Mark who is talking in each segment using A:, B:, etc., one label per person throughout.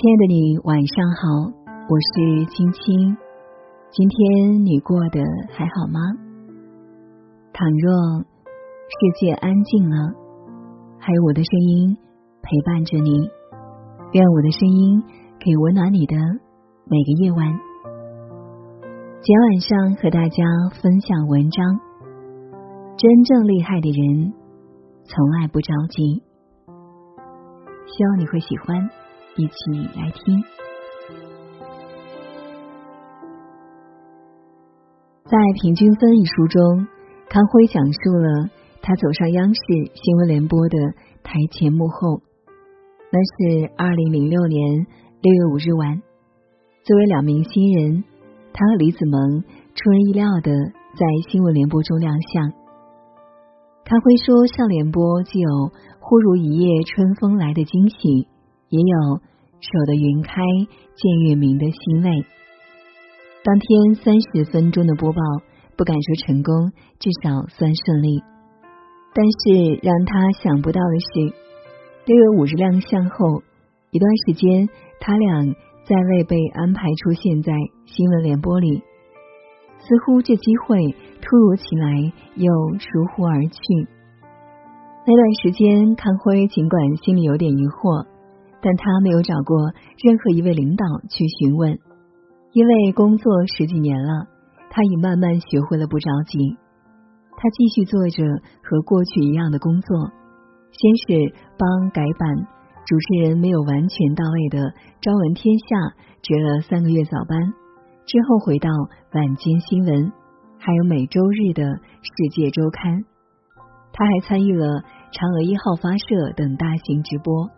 A: 亲爱的你，晚上好，我是青青。今天你过得还好吗？倘若世界安静了，还有我的声音陪伴着你，愿我的声音可以温暖你的每个夜晚。今天晚上和大家分享文章：真正厉害的人从来不着急。希望你会喜欢。一起来听。在《平均分》一书中，康辉讲述了他走上央视新闻联播的台前幕后。那是二零零六年六月五日晚，作为两名新人，他和李子萌出人意料的在新闻联播中亮相。康辉说：“上联播既有忽如一夜春风来的惊喜，也有。”守得云开见月明的欣慰。当天三十分钟的播报，不敢说成功，至少算顺利。但是让他想不到的是，六月五日亮相后一段时间，他俩再未被安排出现在新闻联播里，似乎这机会突如其来又疏忽而去。那段时间，康辉尽管心里有点疑惑。但他没有找过任何一位领导去询问，因为工作十几年了，他已慢慢学会了不着急。他继续做着和过去一样的工作，先是帮改版主持人没有完全到位的《朝闻天下》值了三个月早班，之后回到晚间新闻，还有每周日的《世界周刊》。他还参与了嫦娥一号发射等大型直播。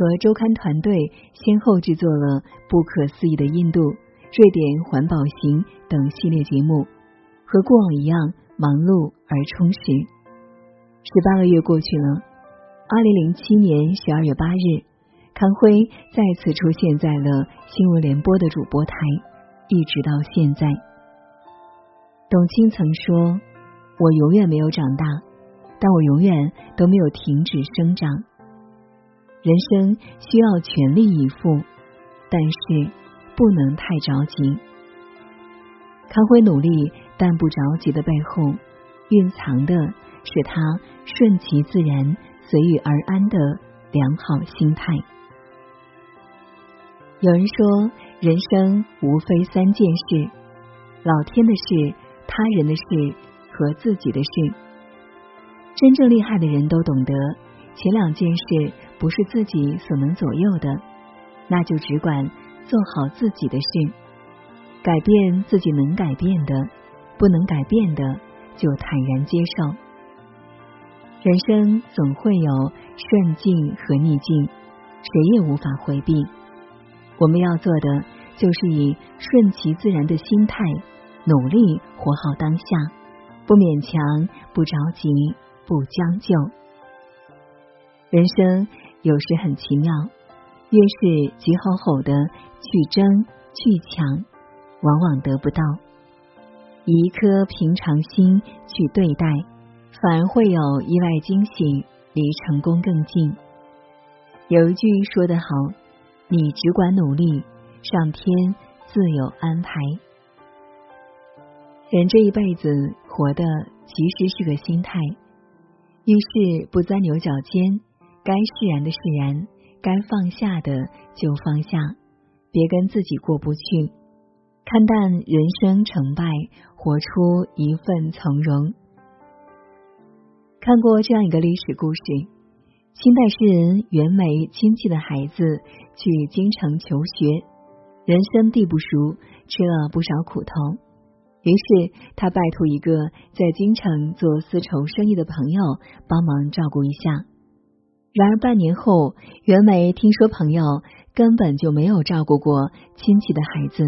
A: 和周刊团队先后制作了《不可思议的印度》《瑞典环保行》等系列节目，和过往一样忙碌而充实。十八个月过去了，二零零七年十二月八日，康辉再次出现在了新闻联播的主播台，一直到现在。董卿曾说：“我永远没有长大，但我永远都没有停止生长。”人生需要全力以赴，但是不能太着急。康辉努力但不着急的背后，蕴藏的是他顺其自然、随遇而安的良好心态。有人说，人生无非三件事：老天的事、他人的事和自己的事。真正厉害的人都懂得前两件事。不是自己所能左右的，那就只管做好自己的事，改变自己能改变的，不能改变的就坦然接受。人生总会有顺境和逆境，谁也无法回避。我们要做的就是以顺其自然的心态，努力活好当下，不勉强，不着急，不将就。人生。有时很奇妙，越是急吼吼的去争去抢，往往得不到；以一颗平常心去对待，反而会有意外惊喜，离成功更近。有一句说得好：“你只管努力，上天自有安排。”人这一辈子活的其实是个心态，遇事不钻牛角尖。该释然的释然，该放下的就放下，别跟自己过不去。看淡人生成败，活出一份从容。看过这样一个历史故事：清代诗人袁枚亲戚的孩子去京城求学，人生地不熟，吃了不少苦头。于是他拜托一个在京城做丝绸生意的朋友帮忙照顾一下。然而半年后，袁枚听说朋友根本就没有照顾过亲戚的孩子，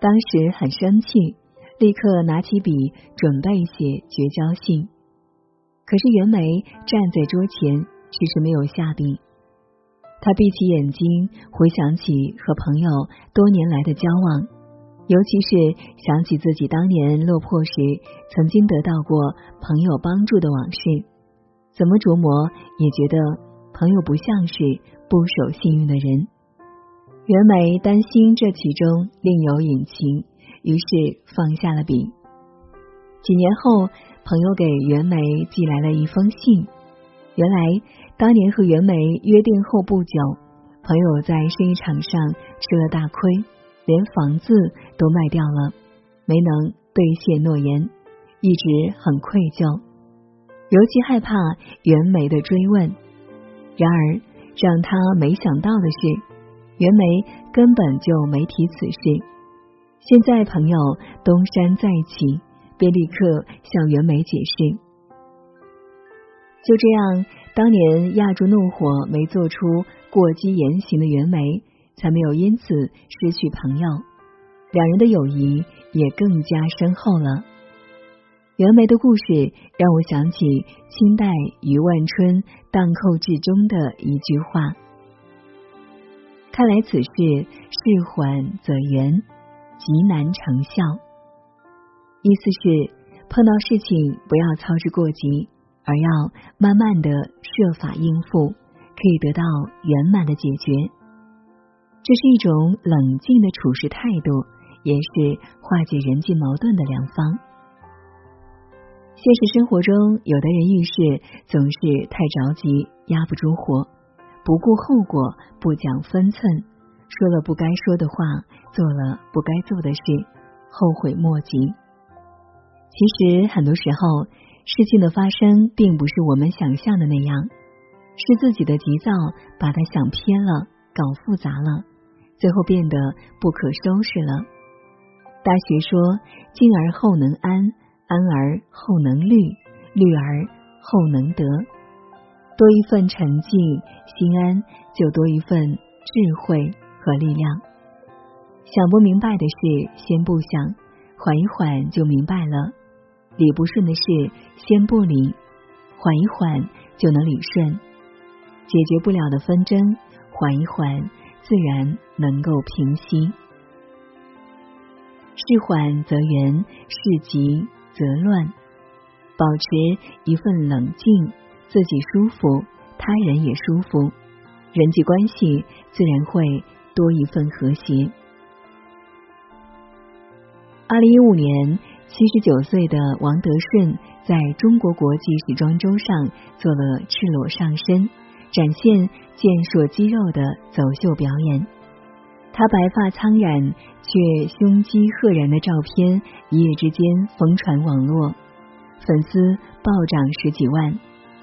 A: 当时很生气，立刻拿起笔准备写绝交信。可是袁枚站在桌前，迟迟没有下笔。他闭起眼睛，回想起和朋友多年来的交往，尤其是想起自己当年落魄时曾经得到过朋友帮助的往事。怎么琢磨也觉得朋友不像是不守信用的人。袁枚担心这其中另有隐情，于是放下了笔。几年后，朋友给袁枚寄来了一封信。原来，当年和袁枚约定后不久，朋友在生意场上吃了大亏，连房子都卖掉了，没能兑现诺言，一直很愧疚，尤其害怕袁枚的追问。然而，让他没想到的是，袁枚根本就没提此事。现在朋友东山再起，便立刻向袁枚解释。就这样，当年压住怒火没做出过激言行的袁枚，才没有因此失去朋友，两人的友谊也更加深厚了。袁枚的故事让我想起清代余万春《荡寇志》中的一句话：“看来此事事缓则圆，极难成效。”意思是碰到事情不要操之过急。而要慢慢的设法应付，可以得到圆满的解决。这是一种冷静的处事态度，也是化解人际矛盾的良方。现实生活中，有的人遇事总是太着急，压不住火，不顾后果，不讲分寸，说了不该说的话，做了不该做的事，后悔莫及。其实很多时候。事情的发生并不是我们想象的那样，是自己的急躁把它想偏了，搞复杂了，最后变得不可收拾了。大学说：“静而后能安，安而后能虑，虑而后能得。”多一份沉静心安，就多一份智慧和力量。想不明白的事，先不想，缓一缓就明白了。理不顺的事，先不理，缓一缓就能理顺；解决不了的纷争，缓一缓自然能够平息。事缓则圆，事急则乱。保持一份冷静，自己舒服，他人也舒服，人际关系自然会多一份和谐。二零一五年。七十九岁的王德顺在中国国际时装周上做了赤裸上身，展现健硕肌肉的走秀表演。他白发苍然却胸肌赫然的照片一夜之间疯传网络，粉丝暴涨十几万，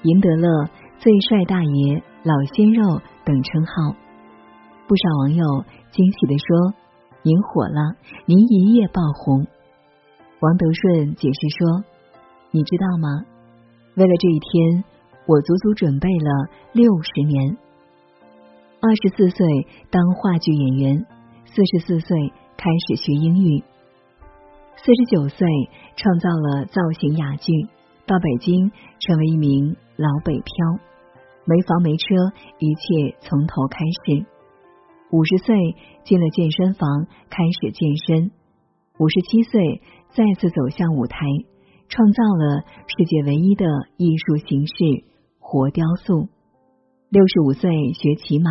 A: 赢得了“最帅大爷”“老鲜肉”等称号。不少网友惊喜的说：“您火了，您一夜爆红。”王德顺解释说：“你知道吗？为了这一天，我足足准备了六十年。二十四岁当话剧演员，四十四岁开始学英语，四十九岁创造了造型哑剧，到北京成为一名老北漂，没房没车，一切从头开始。五十岁进了健身房，开始健身。五十七岁。”再次走向舞台，创造了世界唯一的艺术形式——活雕塑。六十五岁学骑马，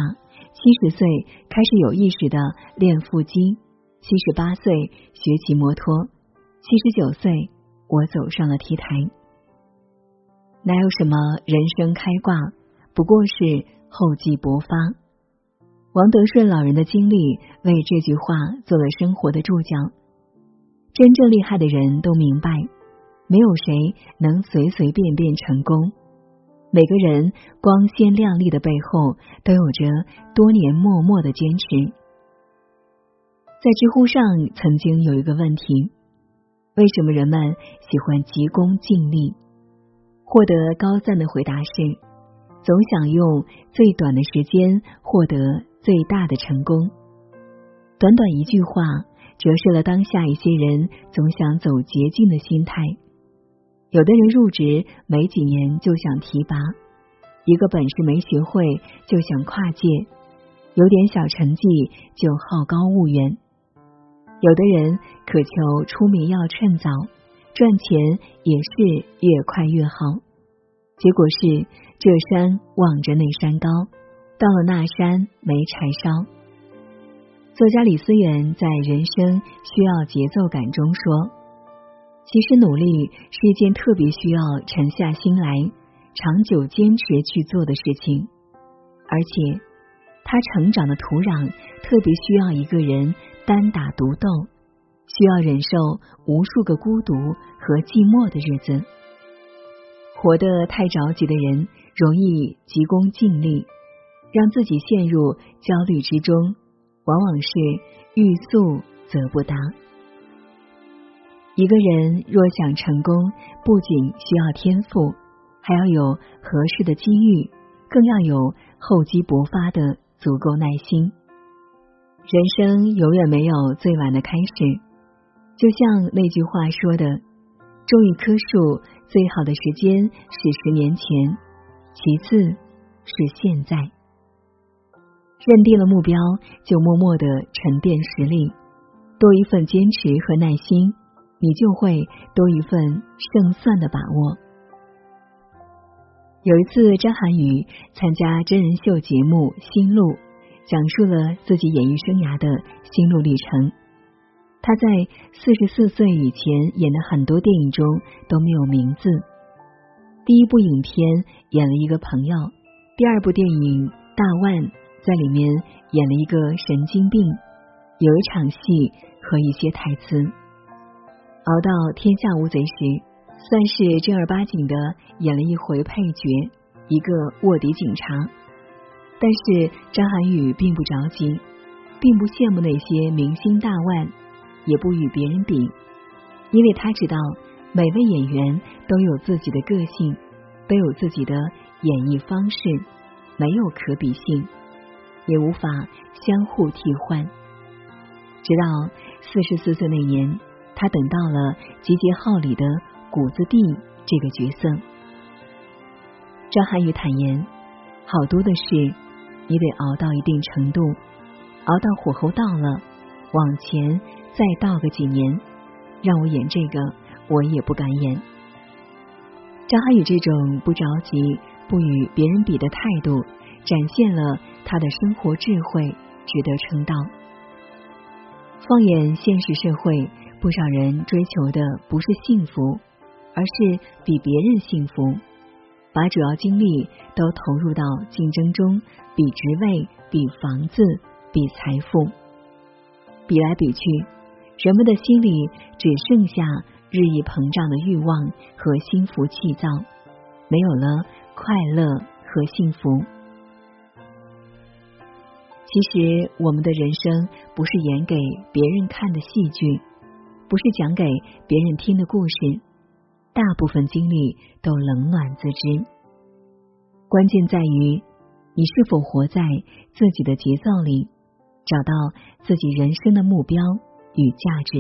A: 七十岁开始有意识的练腹肌，七十八岁学骑摩托，七十九岁我走上了 T 台。哪有什么人生开挂，不过是厚积薄发。王德顺老人的经历为这句话做了生活的注脚。真正厉害的人都明白，没有谁能随随便便成功。每个人光鲜亮丽的背后，都有着多年默默的坚持。在知乎上曾经有一个问题：为什么人们喜欢急功近利？获得高赞的回答是：总想用最短的时间获得最大的成功。短短一句话。折射了当下一些人总想走捷径的心态。有的人入职没几年就想提拔，一个本事没学会就想跨界，有点小成绩就好高骛远。有的人渴求出名要趁早，赚钱也是越快越好。结果是这山望着那山高，到了那山没柴烧。作家李思源在《人生需要节奏感》中说：“其实努力是一件特别需要沉下心来、长久坚持去做的事情，而且他成长的土壤特别需要一个人单打独斗，需要忍受无数个孤独和寂寞的日子。活得太着急的人，容易急功近利。”让自己陷入焦虑之中，往往是欲速则不达。一个人若想成功，不仅需要天赋，还要有合适的机遇，更要有厚积薄发的足够耐心。人生永远没有最晚的开始，就像那句话说的：“种一棵树，最好的时间是十年前，其次是现在。”认定了目标，就默默的沉淀实力，多一份坚持和耐心，你就会多一份胜算的把握。有一次，张涵予参加真人秀节目《心路》，讲述了自己演艺生涯的心路历程。他在四十四岁以前演的很多电影中都没有名字。第一部影片演了一个朋友，第二部电影《大腕》。在里面演了一个神经病，有一场戏和一些台词。熬到《天下无贼》时，算是正儿八经的演了一回配角，一个卧底警察。但是张涵予并不着急，并不羡慕那些明星大腕，也不与别人比，因为他知道每位演员都有自己的个性，都有自己的演绎方式，没有可比性。也无法相互替换。直到四十四岁那年，他等到了《集结号》里的谷子地这个角色。张涵予坦言，好多的事你得熬到一定程度，熬到火候到了，往前再倒个几年，让我演这个，我也不敢演。张涵予这种不着急、不与别人比的态度。展现了他的生活智慧，值得称道。放眼现实社会，不少人追求的不是幸福，而是比别人幸福，把主要精力都投入到竞争中，比职位、比房子、比财富，比来比去，人们的心里只剩下日益膨胀的欲望和心浮气躁，没有了快乐和幸福。其实，我们的人生不是演给别人看的戏剧，不是讲给别人听的故事，大部分经历都冷暖自知。关键在于你是否活在自己的节奏里，找到自己人生的目标与价值。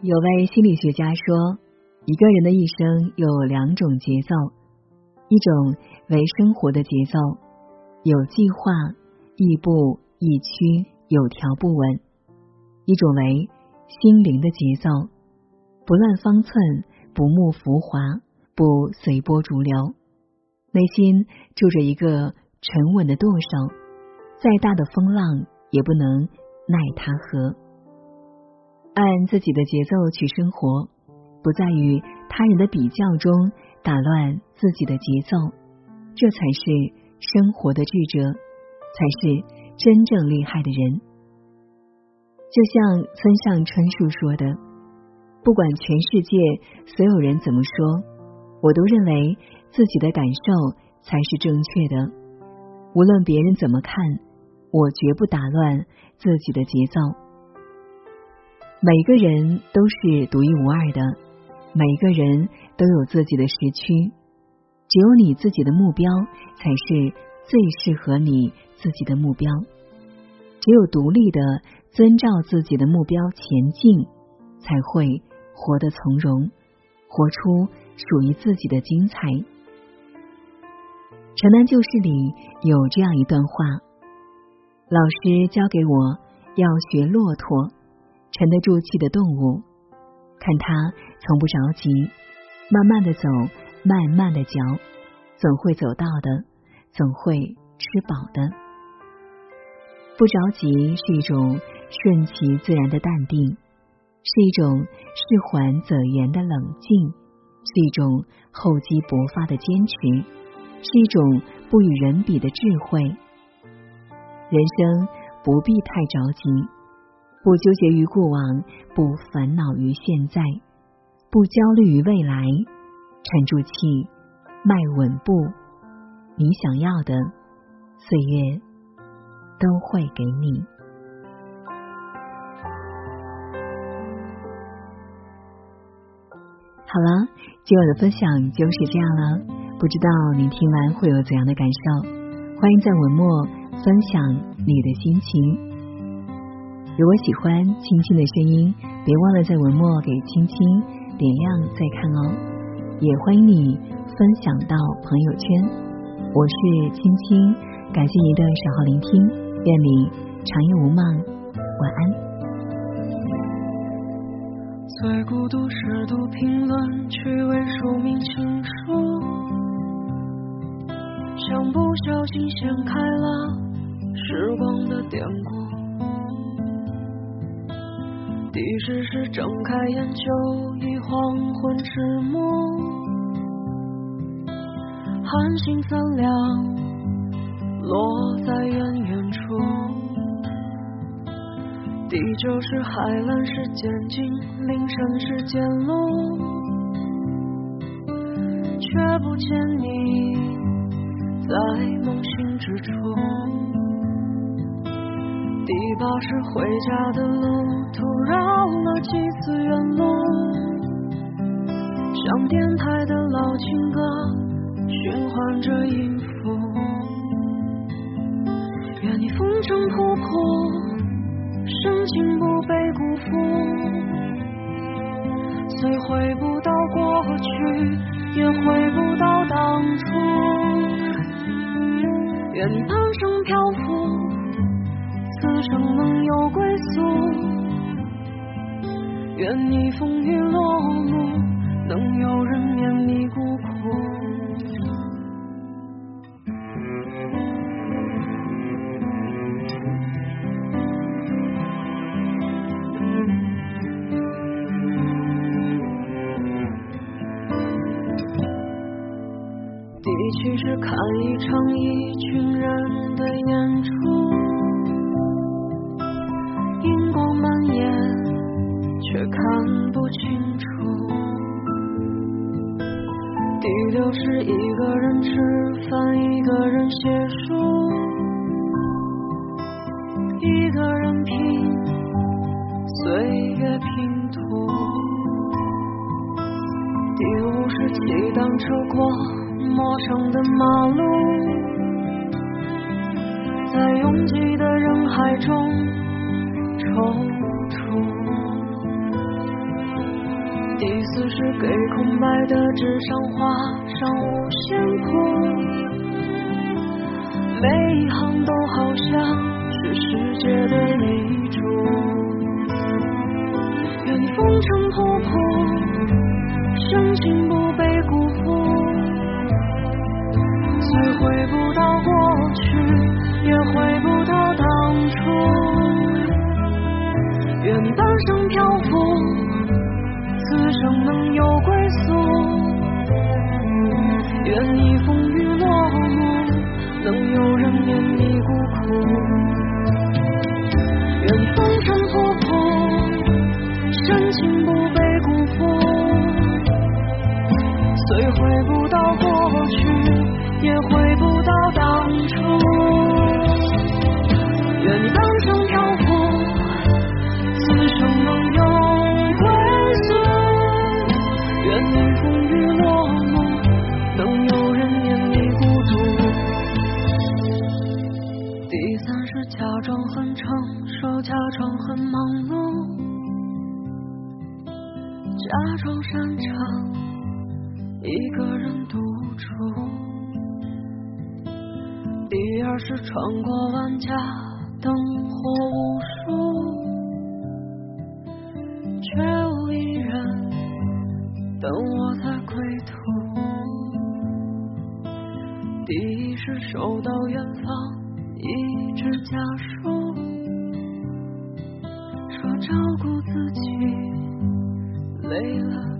A: 有位心理学家说，一个人的一生有两种节奏，一种为生活的节奏。有计划，亦步亦趋，有条不紊；一种为心灵的节奏，不乱方寸，不慕浮华，不随波逐流，内心住着一个沉稳的舵手，再大的风浪也不能奈他何。按自己的节奏去生活，不在于他人的比较中打乱自己的节奏，这才是。生活的智者才是真正厉害的人。就像村上春树说的：“不管全世界所有人怎么说，我都认为自己的感受才是正确的。无论别人怎么看，我绝不打乱自己的节奏。每个人都是独一无二的，每个人都有自己的时区。”只有你自己的目标才是最适合你自己的目标。只有独立的遵照自己的目标前进，才会活得从容，活出属于自己的精彩。《城南旧事》里有这样一段话：老师教给我要学骆驼，沉得住气的动物，看它从不着急，慢慢的走。慢慢的嚼，总会走到的，总会吃饱的。不着急是一种顺其自然的淡定，是一种事缓则圆的冷静，是一种厚积薄发的坚持，是一种不与人比的智慧。人生不必太着急，不纠结于过往，不烦恼于现在，不焦虑于未来，沉住气，迈稳步，你想要的岁月。都会给你。好了，今晚的分享就是这样了。不知道你听完会有怎样的感受？欢迎在文末分享你的心情。如果喜欢青青的声音，别忘了在文末给青青点亮再看哦。也欢迎你分享到朋友圈。我是青青，感谢您的守候聆听。愿你长夜无梦，晚安。
B: 最孤独是读评论，趣味署名情书，像不小心掀开了时光的典故。第十是睁开眼，就已黄昏迟暮，寒星三两。落在远地久是海蓝是渐近，林深是渐路，却不见你在梦醒之处。第八是回家的路，途绕了几次远路，像电台的老情歌，循环着音符。愿你风尘仆仆，深情不被辜负，虽回不到过去，也回不到当初。愿半生漂浮，此生能有归宿。愿你风雨落幕，能有人面你孤苦。是一个人吃饭，一个人写书，一个人拼岁月拼图。第五是骑单车过。陌生的马路，在拥挤的人海中踌躇。第四是给空白的纸上画上五线谱，每一行都好像是世界的遗嘱。愿你风尘仆仆，深情不被辜负。虽回不到过去，也回不到当初。愿半生漂浮，此生能有归宿。愿你风雨落幕，能有万家灯火无数却无一人等我在归途。第一是收到远方一只家书说照顾自己累了